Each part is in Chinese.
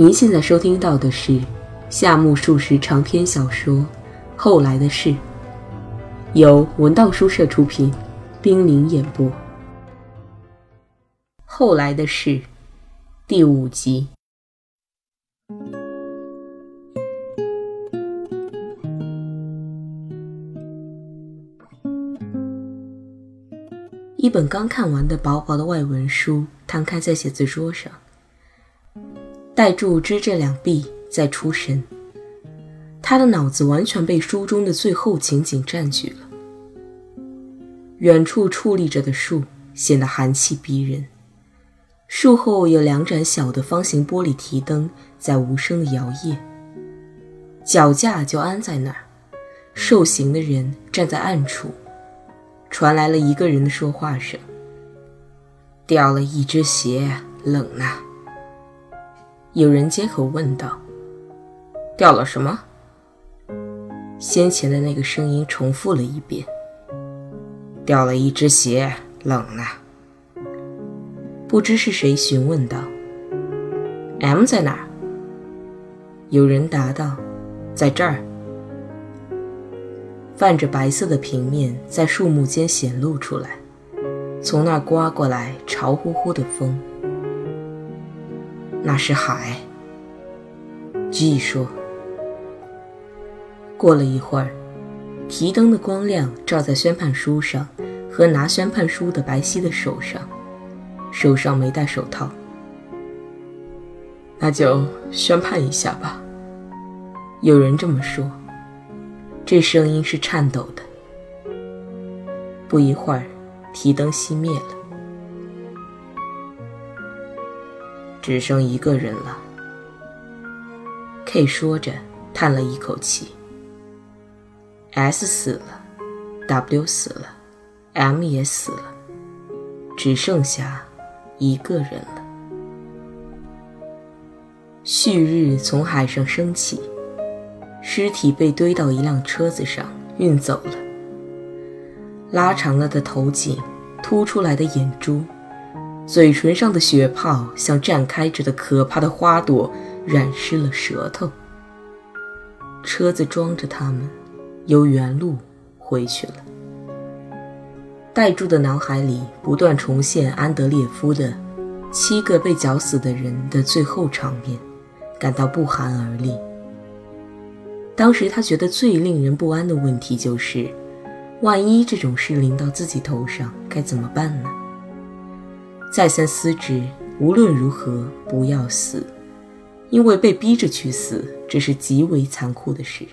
您现在收听到的是夏目漱石长篇小说《后来的事》，由文道书社出品，冰凌演播。《后来的事》第五集。一本刚看完的薄薄的外文书摊开在写字桌上。戴柱支着两臂在出神，他的脑子完全被书中的最后情景占据了。远处矗立着的树显得寒气逼人，树后有两盏小的方形玻璃提灯在无声的摇曳。脚架就安在那儿，受刑的人站在暗处，传来了一个人的说话声：“掉了一只鞋，冷呐。”有人接口问道：“掉了什么？”先前的那个声音重复了一遍：“掉了一只鞋，冷呢。”不知是谁询问道：“M 在哪儿？”有人答道：“在这儿。”泛着白色的平面在树木间显露出来，从那儿刮过来潮乎乎的风。那是海。G 说。过了一会儿，提灯的光亮照在宣判书上和拿宣判书的白皙的手上，手上没戴手套。那就宣判一下吧。有人这么说，这声音是颤抖的。不一会儿，提灯熄灭了。只剩一个人了。K 说着，叹了一口气。S 死了，W 死了，M 也死了，只剩下一个人了。旭日从海上升起，尸体被堆到一辆车子上运走了。拉长了的头颈，凸出来的眼珠。嘴唇上的血泡像绽开着的可怕的花朵，染湿了舌头。车子装着他们，由原路回去了。戴柱的脑海里不断重现安德烈夫的七个被绞死的人的最后场面，感到不寒而栗。当时他觉得最令人不安的问题就是：万一这种事临到自己头上，该怎么办呢？再三思之，无论如何不要死，因为被逼着去死，这是极为残酷的事。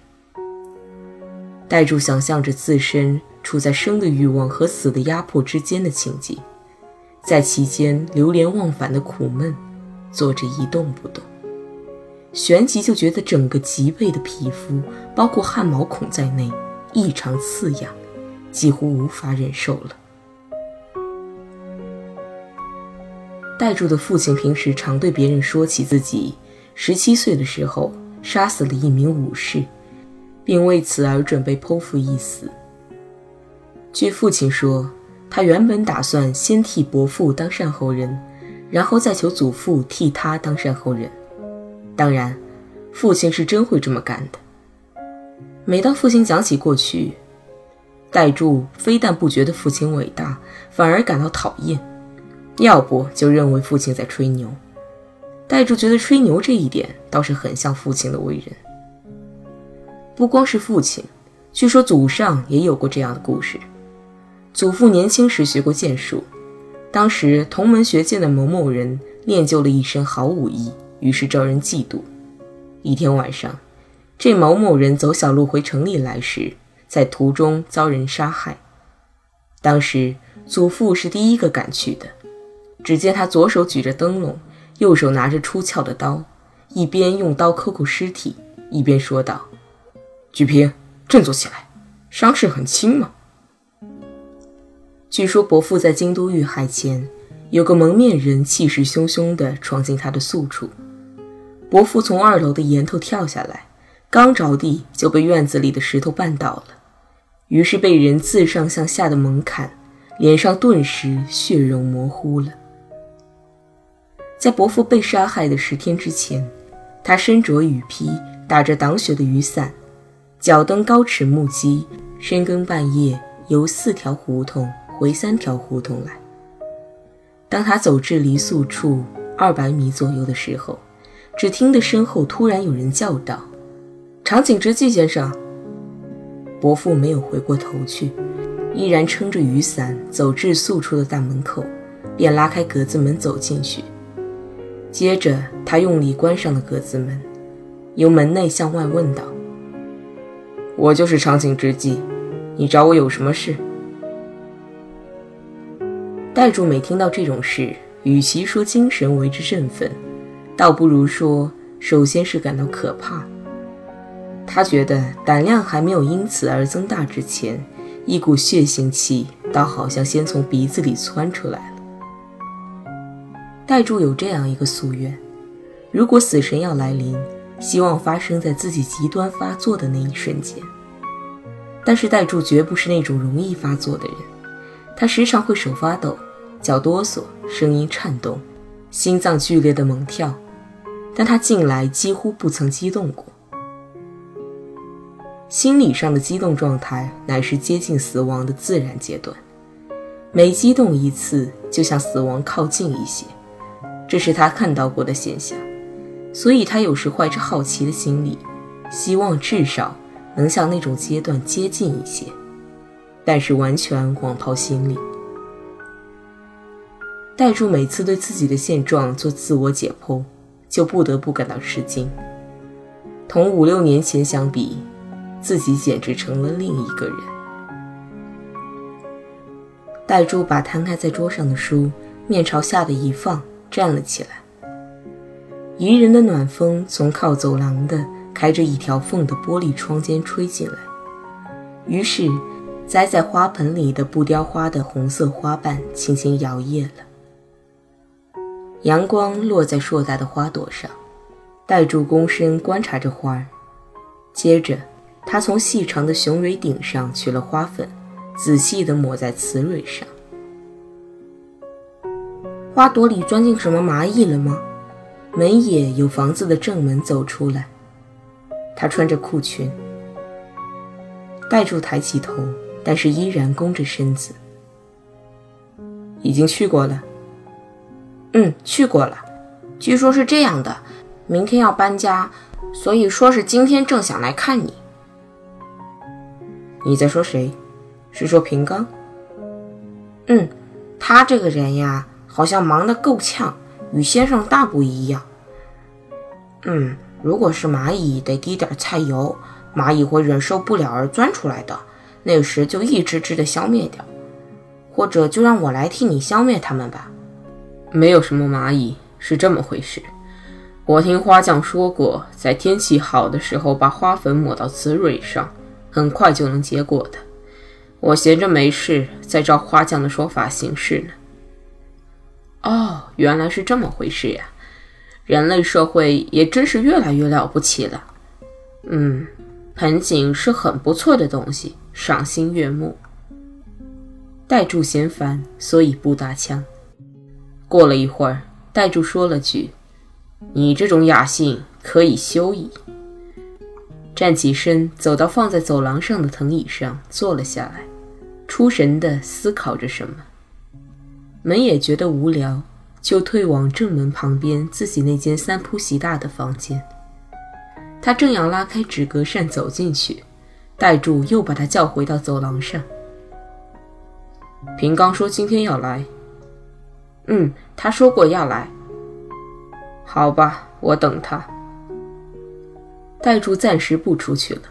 戴柱想象着自身处在生的欲望和死的压迫之间的情景，在其间流连忘返的苦闷，坐着一动不动，旋即就觉得整个脊背的皮肤，包括汗毛孔在内，异常刺痒，几乎无法忍受了。戴柱的父亲平时常对别人说起自己十七岁的时候杀死了一名武士，并为此而准备剖腹一死。据父亲说，他原本打算先替伯父当善后人，然后再求祖父替他当善后人。当然，父亲是真会这么干的。每当父亲讲起过去，戴柱非但不觉得父亲伟大，反而感到讨厌。要不就认为父亲在吹牛，戴柱觉得吹牛这一点倒是很像父亲的为人。不光是父亲，据说祖上也有过这样的故事：祖父年轻时学过剑术，当时同门学剑的某某人练就了一身好武艺，于是招人嫉妒。一天晚上，这某某人走小路回城里来时，在途中遭人杀害。当时祖父是第一个赶去的。只见他左手举着灯笼，右手拿着出鞘的刀，一边用刀抠抠尸体，一边说道：“举平，振作起来，伤势很轻嘛。”据说伯父在京都遇害前，有个蒙面人气势汹汹地闯进他的宿处，伯父从二楼的檐头跳下来，刚着地就被院子里的石头绊倒了，于是被人自上向下的猛砍，脸上顿时血肉模糊了。在伯父被杀害的十天之前，他身着雨披，打着挡雪的雨伞，脚蹬高尺木屐，深更半夜由四条胡同回三条胡同来。当他走至离宿处二百米左右的时候，只听得身后突然有人叫道：“长井直纪先生。”伯父没有回过头去，依然撑着雨伞走至宿处的大门口，便拉开格子门走进去。接着，他用力关上了格子门，由门内向外问道：“我就是长井直纪，你找我有什么事？”代柱每听到这种事，与其说精神为之振奋，倒不如说首先是感到可怕。他觉得胆量还没有因此而增大之前，一股血腥气倒好像先从鼻子里窜出来了。代柱有这样一个夙愿：如果死神要来临，希望发生在自己极端发作的那一瞬间。但是代柱绝不是那种容易发作的人，他时常会手发抖、脚哆嗦、声音颤动、心脏剧烈的猛跳，但他近来几乎不曾激动过。心理上的激动状态乃是接近死亡的自然阶段，每激动一次，就向死亡靠近一些，这是他看到过的现象。所以他有时怀着好奇的心理，希望至少能向那种阶段接近一些，但是完全枉抛心力。代柱每次对自己的现状做自我解剖，就不得不感到吃惊。同五六年前相比。自己简直成了另一个人。戴珠把摊开在桌上的书面朝下的一放，站了起来。宜人的暖风从靠走廊的开着一条缝的玻璃窗间吹进来，于是栽在花盆里的不雕花的红色花瓣轻轻摇曳了。阳光落在硕大的花朵上，戴珠躬身观察着花儿，接着。他从细长的雄蕊顶上取了花粉，仔细地抹在雌蕊上。花朵里钻进什么蚂蚁了吗？门野有房子的正门走出来，他穿着裤裙。盖柱抬起头，但是依然弓着身子。已经去过了。嗯，去过了。据说是这样的，明天要搬家，所以说是今天正想来看你。你在说谁？是说平刚？嗯，他这个人呀，好像忙得够呛，与先生大不一样。嗯，如果是蚂蚁，得滴点菜油，蚂蚁会忍受不了而钻出来的，那时就一只只的消灭掉，或者就让我来替你消灭它们吧。没有什么蚂蚁，是这么回事。我听花匠说过，在天气好的时候，把花粉抹到雌蕊上。很快就能结果的。我闲着没事，在照花匠的说法行事呢。哦，原来是这么回事呀！人类社会也真是越来越了不起了。嗯，盆景是很不错的东西，赏心悦目。代柱嫌烦，所以不搭腔。过了一会儿，代柱说了句：“你这种雅兴可以休矣。”站起身，走到放在走廊上的藤椅上，坐了下来，出神地思考着什么。门也觉得无聊，就退往正门旁边自己那间三铺席大的房间。他正要拉开纸格扇走进去，戴柱又把他叫回到走廊上。平刚说今天要来。嗯，他说过要来。好吧，我等他。戴柱暂时不出去了。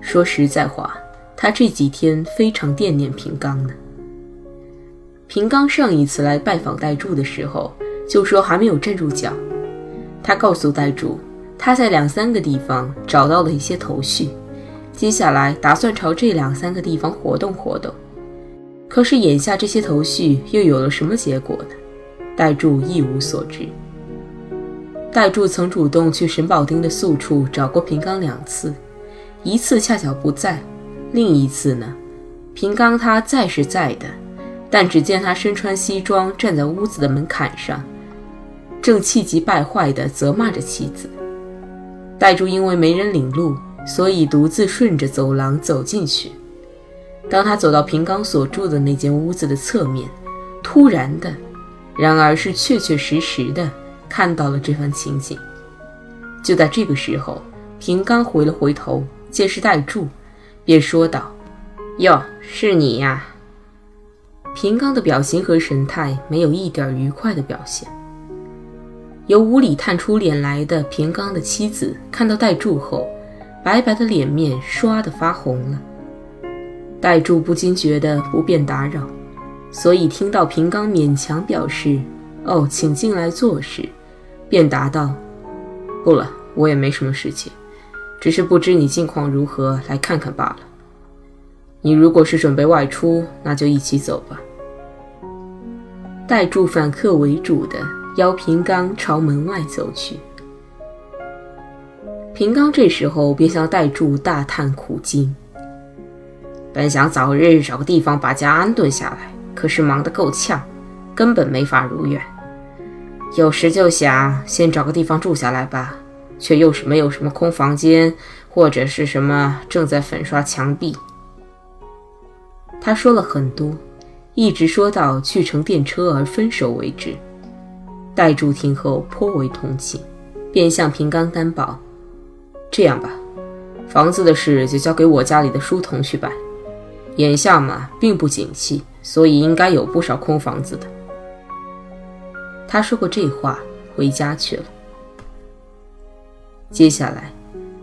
说实在话，他这几天非常惦念平刚呢。平刚上一次来拜访戴柱的时候，就说还没有站住脚。他告诉戴柱，他在两三个地方找到了一些头绪，接下来打算朝这两三个地方活动活动。可是眼下这些头绪又有了什么结果呢？戴柱一无所知。戴柱曾主动去沈宝丁的宿处找过平刚两次，一次恰巧不在，另一次呢，平刚他在是在的，但只见他身穿西装站在屋子的门槛上，正气急败坏地责骂着妻子。戴柱因为没人领路，所以独自顺着走廊走进去。当他走到平冈所住的那间屋子的侧面，突然的，然而是确确实实的看到了这番情景。就在这个时候，平冈回了回头，见是戴柱，便说道：“哟，是你呀。”平冈的表情和神态没有一点愉快的表现。由屋里探出脸来的平冈的妻子看到戴柱后，白白的脸面唰的发红了。戴柱不禁觉得不便打扰，所以听到平冈勉强表示“哦，请进来坐”时，便答道：“不了，我也没什么事情，只是不知你近况如何，来看看罢了。你如果是准备外出，那就一起走吧。”代柱反客为主的。邀平冈朝门外走去。平冈这时候便向戴柱大叹苦经：“本想早日找个地方把家安顿下来，可是忙得够呛，根本没法如愿。有时就想先找个地方住下来吧，却又是没有什么空房间，或者是什么正在粉刷墙壁。”他说了很多，一直说到去乘电车而分手为止。戴柱听后颇为同情，便向平冈担保：“这样吧，房子的事就交给我家里的书童去办。眼下嘛，并不景气，所以应该有不少空房子的。”他说过这话，回家去了。接下来，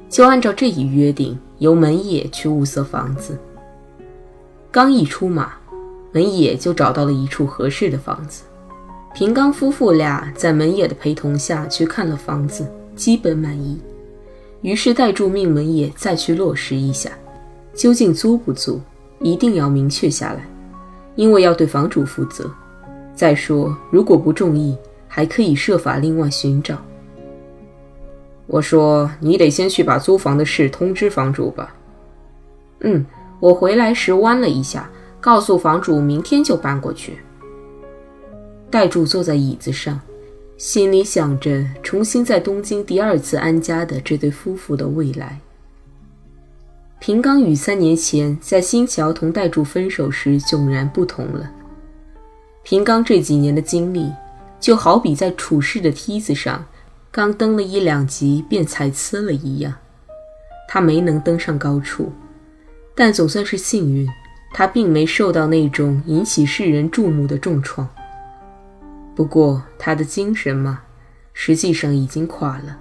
就按照这一约定，由门野去物色房子。刚一出马，门野就找到了一处合适的房子。平冈夫妇俩在门野的陪同下去看了房子，基本满意。于是代住命门野再去落实一下，究竟租不租，一定要明确下来，因为要对房主负责。再说，如果不中意，还可以设法另外寻找。我说，你得先去把租房的事通知房主吧。嗯，我回来时弯了一下，告诉房主明天就搬过去。代柱坐在椅子上，心里想着重新在东京第二次安家的这对夫妇的未来。平冈与三年前在新桥同代柱分手时迥然不同了。平冈这几年的经历，就好比在处世的梯子上刚登了一两级便踩呲了一样。他没能登上高处，但总算是幸运，他并没受到那种引起世人注目的重创。不过他的精神嘛，实际上已经垮了。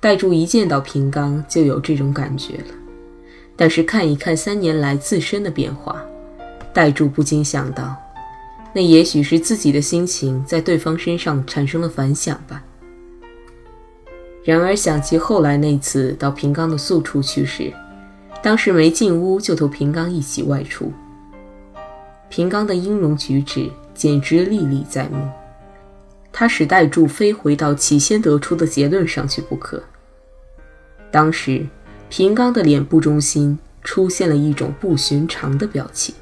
戴柱一见到平冈就有这种感觉了，但是看一看三年来自身的变化，戴柱不禁想到，那也许是自己的心情在对方身上产生了反响吧。然而想起后来那次到平冈的宿处去时，当时没进屋就同平冈一起外出，平冈的音容举止。简直历历在目，他使戴柱非回到起先得出的结论上去不可。当时，平冈的脸部中心出现了一种不寻常的表情。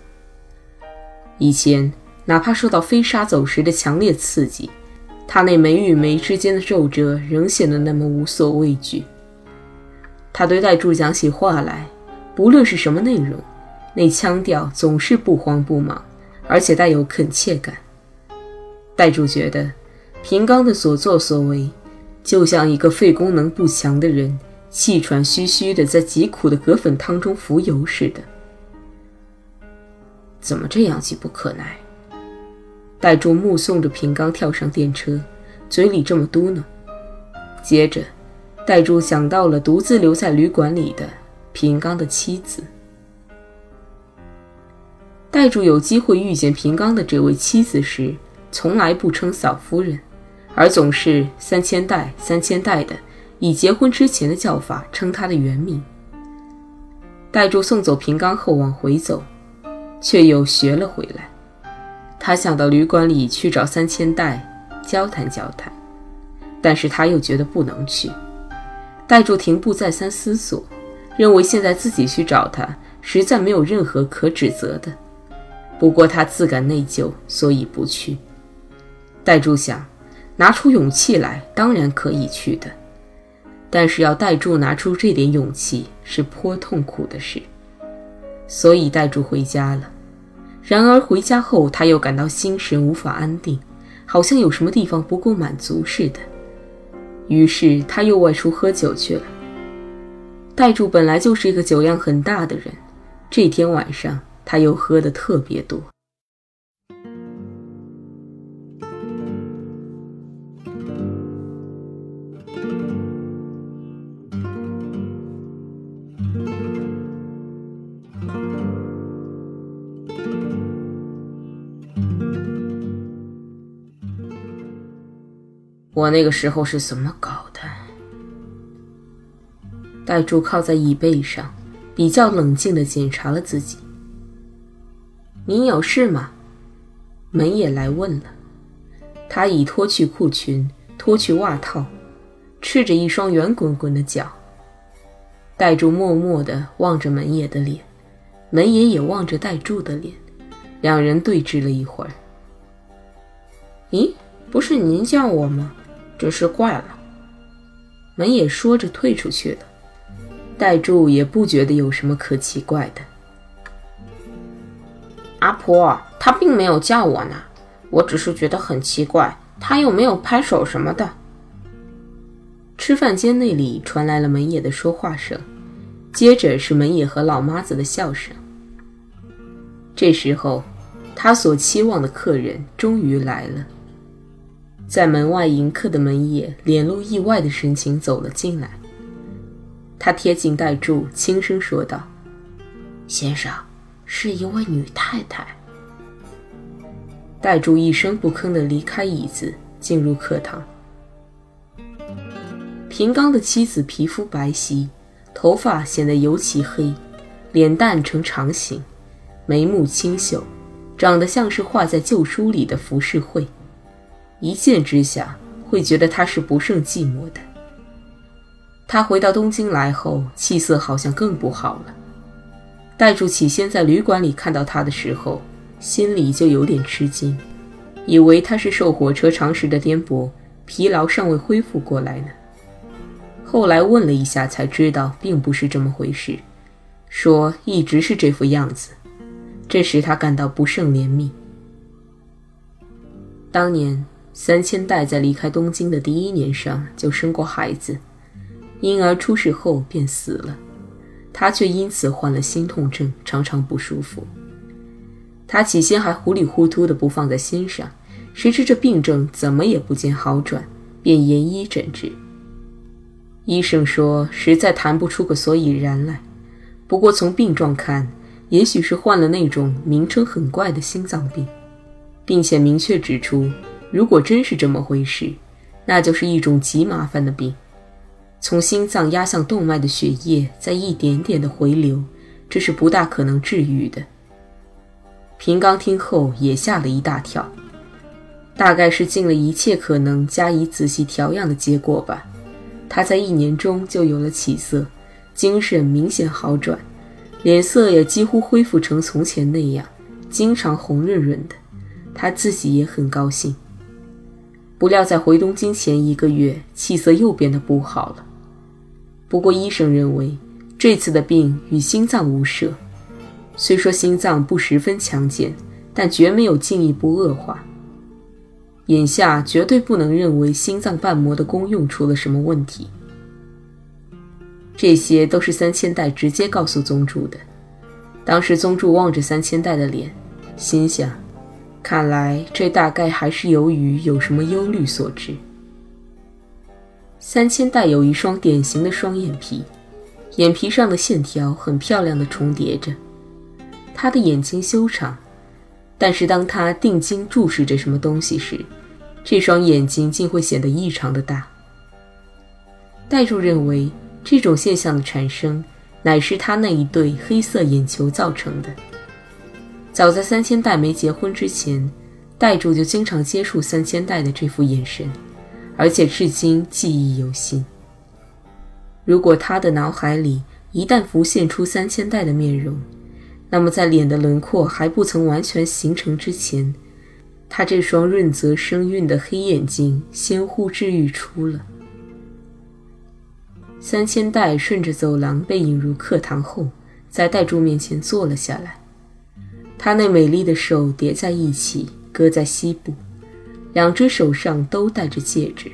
以前，哪怕受到飞沙走石的强烈刺激，他那眉与眉之间的皱褶仍显得那么无所畏惧。他对戴柱讲起话来，不论是什么内容，那腔调总是不慌不忙。而且带有恳切感。戴柱觉得，平冈的所作所为，就像一个肺功能不强的人气喘吁吁地在极苦的葛粉汤中浮游似的。怎么这样急不可耐？戴柱目送着平冈跳上电车，嘴里这么嘟囔。接着，戴柱想到了独自留在旅馆里的平冈的妻子。戴柱有机会遇见平冈的这位妻子时，从来不称嫂夫人，而总是三千代、三千代的以结婚之前的叫法称她的原名。戴柱送走平冈后往回走，却又学了回来。他想到旅馆里去找三千代交谈交谈，但是他又觉得不能去。戴柱停步再三思索，认为现在自己去找他，实在没有任何可指责的。不过他自感内疚，所以不去。戴柱想，拿出勇气来，当然可以去的。但是要代柱拿出这点勇气是颇痛苦的事，所以代柱回家了。然而回家后，他又感到心神无法安定，好像有什么地方不够满足似的。于是他又外出喝酒去了。代柱本来就是一个酒量很大的人，这天晚上他又喝得特别多。我那个时候是怎么搞戴柱靠在椅背上，比较冷静地检查了自己。您有事吗？门也来问了。他已脱去裤裙，脱去袜套，赤着一双圆滚滚的脚。戴柱默默地望着门野的脸，门野也望着戴柱的脸，两人对峙了一会儿。咦，不是您叫我吗？真是怪了，门也说着退出去了。戴柱也不觉得有什么可奇怪的。阿婆，他并没有叫我呢，我只是觉得很奇怪，他又没有拍手什么的。吃饭间那里传来了门野的说话声，接着是门野和老妈子的笑声。这时候，他所期望的客人终于来了。在门外迎客的门野脸露意外的神情走了进来。他贴近戴柱，轻声说道：“先生，是一位女太太。”戴柱一声不吭地离开椅子，进入课堂。平刚的妻子皮肤白皙，头发显得尤其黑，脸蛋呈长形，眉目清秀，长得像是画在旧书里的浮世绘。一见之下，会觉得他是不胜寂寞的。他回到东京来后，气色好像更不好了。戴柱起先在旅馆里看到他的时候，心里就有点吃惊，以为他是受火车长时的颠簸，疲劳尚未恢复过来呢。后来问了一下，才知道并不是这么回事，说一直是这副样子。这使他感到不胜怜悯。当年。三千代在离开东京的第一年上就生过孩子，婴儿出世后便死了，他却因此患了心痛症，常常不舒服。他起先还糊里糊涂的不放在心上，谁知这病症怎么也不见好转，便研医诊治。医生说实在谈不出个所以然来，不过从病状看，也许是患了那种名称很怪的心脏病，并且明确指出。如果真是这么回事，那就是一种极麻烦的病。从心脏压向动脉的血液在一点点的回流，这是不大可能治愈的。平刚听后也吓了一大跳，大概是尽了一切可能加以仔细调养的结果吧。他在一年中就有了起色，精神明显好转，脸色也几乎恢复成从前那样，经常红润润的。他自己也很高兴。不料在回东京前一个月，气色又变得不好了。不过医生认为这次的病与心脏无涉，虽说心脏不十分强健，但绝没有进一步恶化。眼下绝对不能认为心脏瓣膜的功用出了什么问题。这些都是三千代直接告诉宗助的。当时宗助望着三千代的脸，心想。看来这大概还是由于有什么忧虑所致。三千代有一双典型的双眼皮，眼皮上的线条很漂亮的重叠着。他的眼睛修长，但是当他定睛注视着什么东西时，这双眼睛竟会显得异常的大。代柱认为这种现象的产生，乃是他那一对黑色眼球造成的。早在三千代没结婚之前，代柱就经常接触三千代的这副眼神，而且至今记忆犹新。如果他的脑海里一旦浮现出三千代的面容，那么在脸的轮廓还不曾完全形成之前，他这双润泽生韵的黑眼睛先呼之欲出了。三千代顺着走廊被引入课堂后，在戴柱面前坐了下来。他那美丽的手叠在一起，搁在膝部，两只手上都戴着戒指。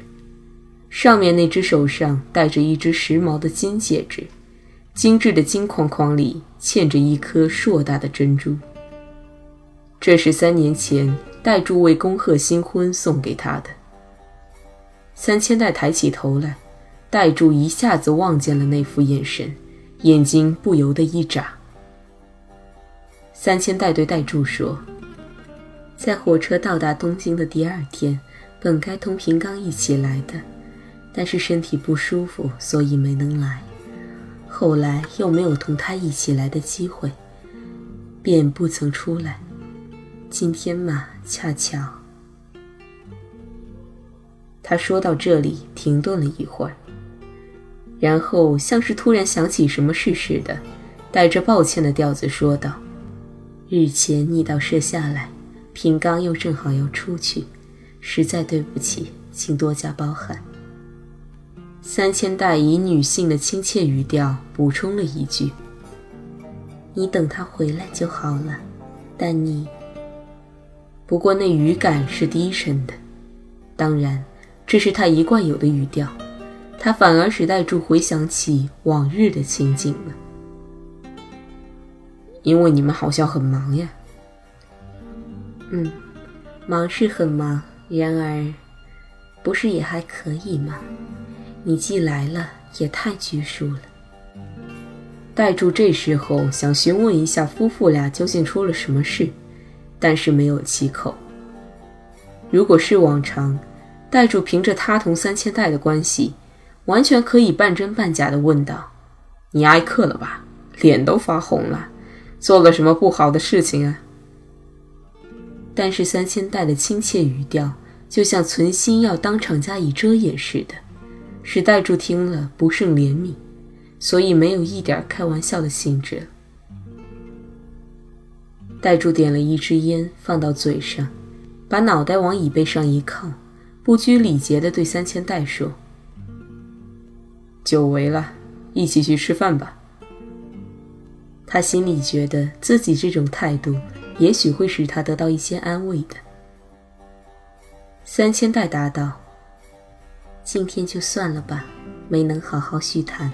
上面那只手上戴着一只时髦的金戒指，精致的金框框里嵌着一颗硕大的珍珠。这是三年前戴柱为恭贺新婚送给他的。三千代抬起头来。戴柱一下子望见了那副眼神，眼睛不由得一眨。三千代对戴柱说：“在火车到达东京的第二天，本该同平刚一起来的，但是身体不舒服，所以没能来。后来又没有同他一起来的机会，便不曾出来。今天嘛，恰巧……”他说到这里，停顿了一会儿。然后像是突然想起什么事似的，带着抱歉的调子说道：“日前你到舍下来，平刚又正好要出去，实在对不起，请多加包涵。”三千代以女性的亲切语调补充了一句：“你等他回来就好了。”但你……不过那语感是低沉的，当然，这是他一贯有的语调。他反而使戴柱回想起往日的情景了，因为你们好像很忙呀。嗯，忙是很忙，然而，不是也还可以吗？你既来了，也太拘束了。戴柱这时候想询问一下夫妇俩究竟出了什么事，但是没有启口。如果是往常，戴柱凭着他同三千代的关系。完全可以半真半假地问道：“你挨克了吧？脸都发红了，做了什么不好的事情啊？”但是三千代的亲切语调，就像存心要当场加以遮掩似的，使代柱听了不胜怜悯，所以没有一点开玩笑的兴致。代柱点了一支烟，放到嘴上，把脑袋往椅背上一靠，不拘礼节地对三千代说。久违了，一起去吃饭吧。他心里觉得自己这种态度，也许会使他得到一些安慰的。三千代答道：“今天就算了吧，没能好好叙谈。”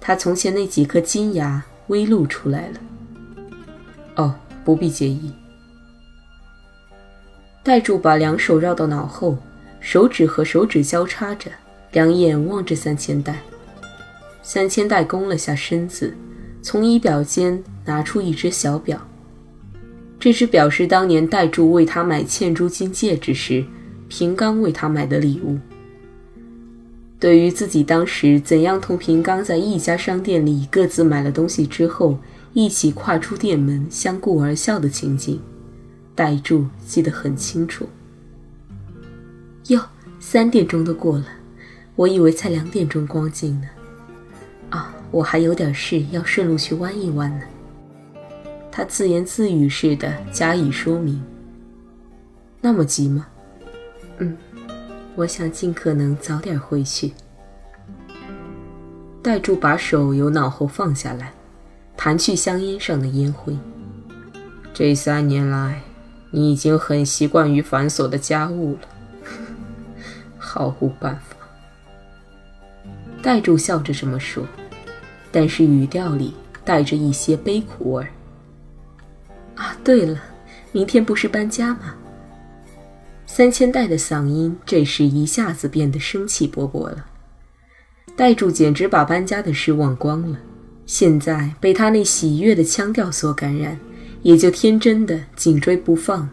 他从前那几颗金牙微露出来了。哦，不必介意。戴柱把两手绕到脑后，手指和手指交叉着。两眼望着三千代，三千代弓了下身子，从仪表间拿出一只小表。这只表示当年戴柱为他买嵌珠金戒指时，平刚为他买的礼物。对于自己当时怎样同平刚在一家商店里各自买了东西之后，一起跨出店门相顾而笑的情景，戴柱记得很清楚。哟，三点钟都过了。我以为才两点钟光景呢，啊，我还有点事要顺路去弯一弯呢。他自言自语似的加以说明。那么急吗？嗯，我想尽可能早点回去。戴柱把手由脑后放下来，弹去香烟上的烟灰。这三年来，你已经很习惯于繁琐的家务了，毫无办法。戴柱笑着这么说，但是语调里带着一些悲苦味儿。啊，对了，明天不是搬家吗？三千代的嗓音这时一下子变得生气勃勃了。代柱简直把搬家的事忘光了，现在被他那喜悦的腔调所感染，也就天真的紧追不放了。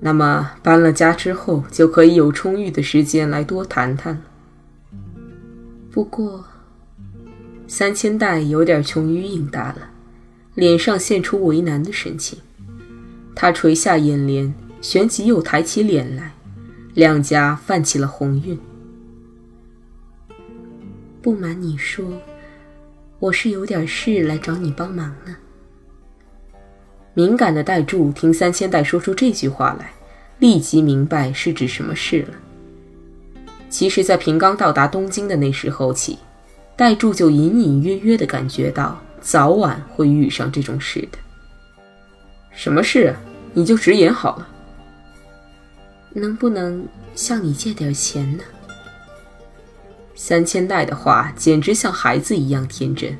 那么搬了家之后，就可以有充裕的时间来多谈谈了。不过，三千代有点穷于应答了，脸上现出为难的神情。他垂下眼帘，旋即又抬起脸来，两颊泛起了红晕。不瞒你说，我是有点事来找你帮忙呢。敏感的戴柱听三千代说出这句话来，立即明白是指什么事了。其实，在平冈到达东京的那时候起，代柱就隐隐约约地感觉到早晚会遇上这种事的。什么事啊？你就直言好了。能不能向你借点钱呢？三千代的话简直像孩子一样天真，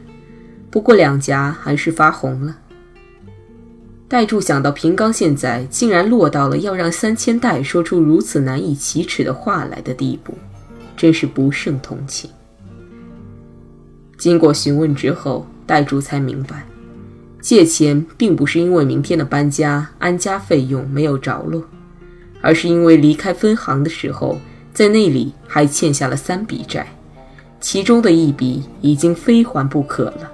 不过两颊还是发红了。代柱想到平冈现在竟然落到了要让三千代说出如此难以启齿的话来的地步，真是不胜同情。经过询问之后，代竹才明白，借钱并不是因为明天的搬家安家费用没有着落，而是因为离开分行的时候，在那里还欠下了三笔债，其中的一笔已经非还不可了，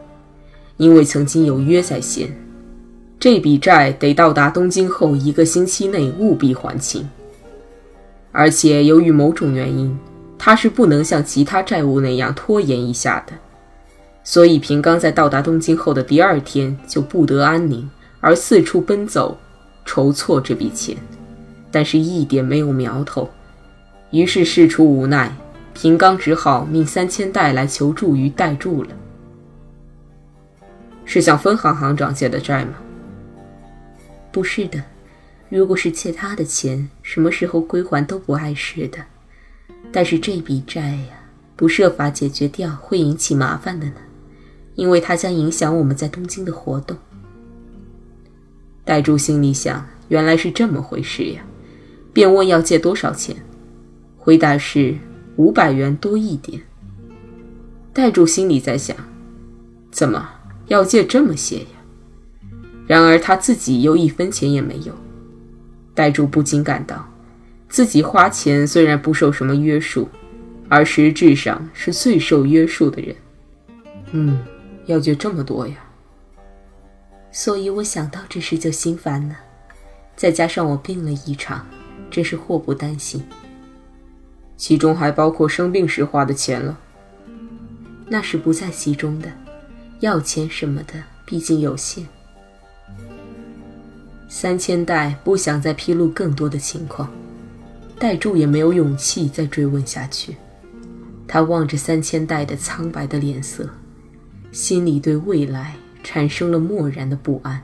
因为曾经有约在先。这笔债得到达东京后一个星期内务必还清，而且由于某种原因，他是不能像其他债务那样拖延一下的，所以平冈在到达东京后的第二天就不得安宁，而四处奔走，筹措这笔钱，但是一点没有苗头，于是事出无奈，平冈只好命三千代来求助于代助了。是向分行行长借的债吗？不是的，如果是借他的钱，什么时候归还都不碍事的。但是这笔债呀，不设法解决掉会引起麻烦的呢，因为它将影响我们在东京的活动。代柱心里想，原来是这么回事呀，便问要借多少钱，回答是五百元多一点。代柱心里在想，怎么要借这么些呀？然而他自己又一分钱也没有，代柱不禁感到，自己花钱虽然不受什么约束，而实质上是最受约束的人。嗯，要借这么多呀。所以我想到这事就心烦了，再加上我病了一场，真是祸不单行。其中还包括生病时花的钱了。那是不在其中的，要钱什么的，毕竟有限。三千代不想再披露更多的情况，代柱也没有勇气再追问下去。他望着三千代的苍白的脸色，心里对未来产生了漠然的不安。